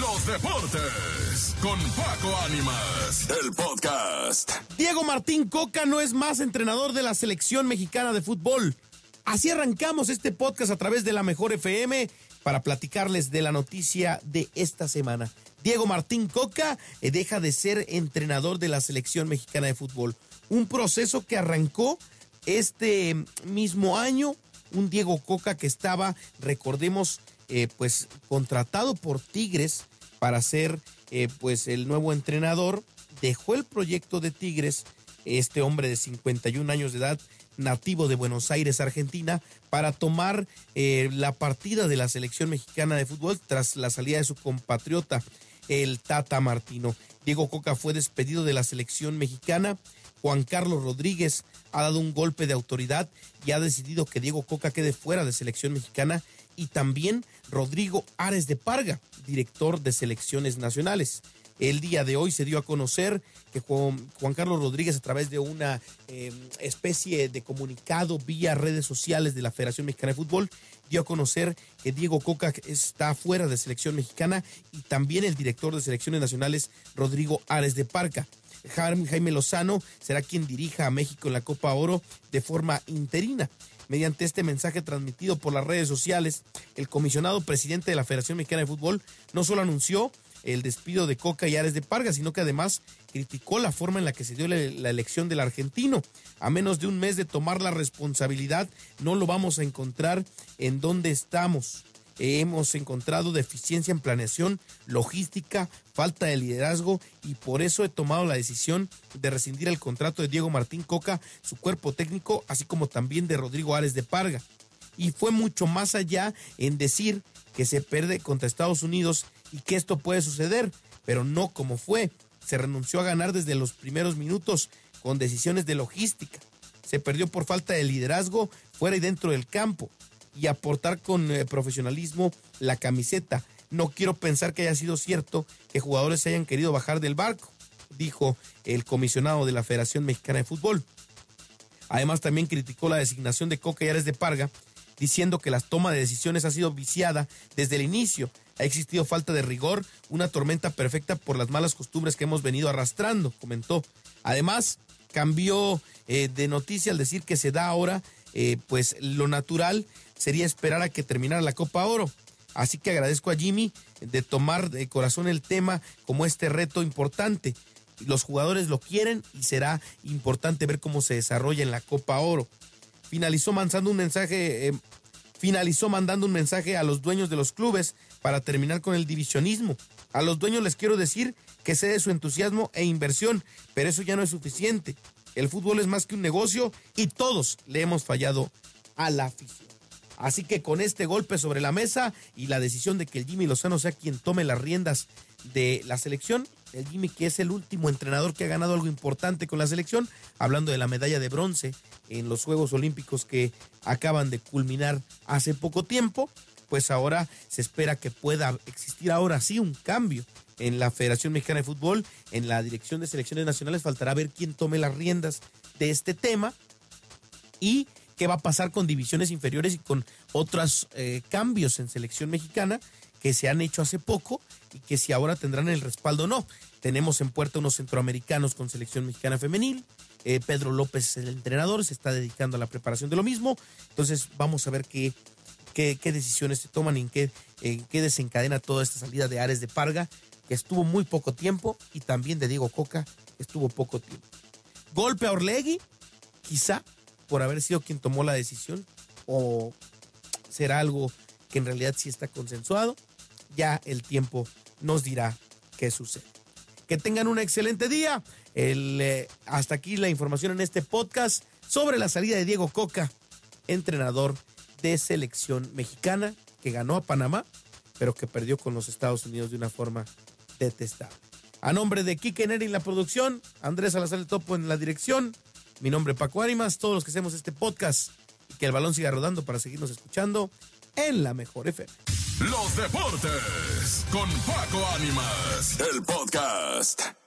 los deportes con Paco Ánimas, el podcast. Diego Martín Coca no es más entrenador de la selección mexicana de fútbol. Así arrancamos este podcast a través de la Mejor FM para platicarles de la noticia de esta semana. Diego Martín Coca eh, deja de ser entrenador de la selección mexicana de fútbol. Un proceso que arrancó este mismo año. Un Diego Coca que estaba, recordemos, eh, pues contratado por Tigres para ser eh, pues el nuevo entrenador. Dejó el proyecto de Tigres, este hombre de 51 años de edad, nativo de Buenos Aires, Argentina, para tomar eh, la partida de la selección mexicana de fútbol tras la salida de su compatriota, el Tata Martino. Diego Coca fue despedido de la selección mexicana. Juan Carlos Rodríguez ha dado un golpe de autoridad y ha decidido que Diego Coca quede fuera de selección mexicana y también Rodrigo Ares de Parga, director de selecciones nacionales. El día de hoy se dio a conocer que Juan, Carlos Rodríguez, a través de una em, especie de comunicado vía redes sociales de la Federación Mexicana de Fútbol, dio a conocer que Diego Coca está fuera de selección mexicana y también el director de selecciones nacionales, Rodrigo Ares de Parga. Jaime Lozano será quien dirija a México en la Copa Oro de forma interina. Mediante este mensaje transmitido por las redes sociales, el comisionado presidente de la Federación Mexicana de Fútbol no solo anunció el despido de Coca y Ares de Parga, sino que además criticó la forma en la que se dio la, elección del argentino. A menos de un mes de tomar la responsabilidad, no lo vamos a encontrar en donde estamos hemos encontrado deficiencia en planeación, logística, falta de liderazgo y por eso he tomado la decisión de rescindir el contrato de Diego Martín Coca, su cuerpo técnico, así como también de Rodrigo Ares de Parga. Y fue mucho más allá en decir que se pierde contra Estados Unidos y que esto puede suceder, pero no como fue. Se renunció a ganar desde los primeros minutos con decisiones de logística. Se perdió por falta de liderazgo fuera y dentro del campo y aportar con eh, profesionalismo la camiseta. No quiero pensar que haya sido cierto que jugadores se hayan querido bajar del barco, dijo el comisionado de la Federación Mexicana de Fútbol. Además, también criticó la designación de Coca y Ares de Parga, diciendo que la toma de decisiones ha sido viciada desde el inicio. Ha existido falta de rigor, una tormenta perfecta por las malas costumbres que hemos venido arrastrando, comentó. Además, cambió eh, de noticia al decir que se da ahora, eh, pues lo natural sería esperar a que terminara la Copa Oro. Así que agradezco a Jimmy de tomar de corazón el tema como este reto importante. Los jugadores lo quieren y será importante ver cómo se desarrolla en la Copa Oro. Finalizó mandando un mensaje, eh, finalizó mandando un mensaje a los dueños de los clubes para terminar con el divisionismo. A los dueños les quiero decir que sé de su entusiasmo e inversión, pero eso ya no es suficiente. El fútbol es más que un negocio y todos le hemos fallado a la afición. Así que con este golpe sobre la mesa y la decisión de que el Jimmy Lozano sea quien tome las riendas de la selección, el Jimmy que es el último entrenador que ha ganado algo importante con la selección, hablando de la medalla de bronce en los Juegos Olímpicos que acaban de culminar hace poco tiempo, pues ahora se espera que pueda existir ahora sí un cambio en la Federación Mexicana de Fútbol, en la Dirección de Selecciones Nacionales, faltará ver quién tome las riendas de este tema y qué va a pasar con divisiones inferiores y con otros eh, cambios en selección mexicana que se han hecho hace poco y que si ahora tendrán el respaldo o no. Tenemos en puerta unos centroamericanos con selección mexicana femenil. Eh, Pedro López es el entrenador, se está dedicando a la preparación de lo mismo. Entonces vamos a ver qué, qué, decisiones se toman y en qué, qué desencadena toda esta salida de Ares de Parga, que estuvo muy poco tiempo, y también de Diego Coca, que estuvo poco tiempo. Golpe a Orlegui, quizá por haber sido quien tomó la decisión o será algo que en realidad sí está consensuado. Ya el tiempo nos dirá qué sucede. Que tengan un excelente día. Eh, hasta aquí la información en este podcast sobre la salida de Diego Coca, entrenador de selección mexicana que ganó a Panamá, pero que perdió con los Estados Unidos de una forma detestable. A nombre de Kike Neri en la producción, Andrés Salazar el Topo en la dirección, mi nombre es Paco Ánimas, todos los que hacemos este podcast y que el balón siga rodando para seguirnos escuchando en la mejor FM. Los deportes con Paco Ánimas, el podcast.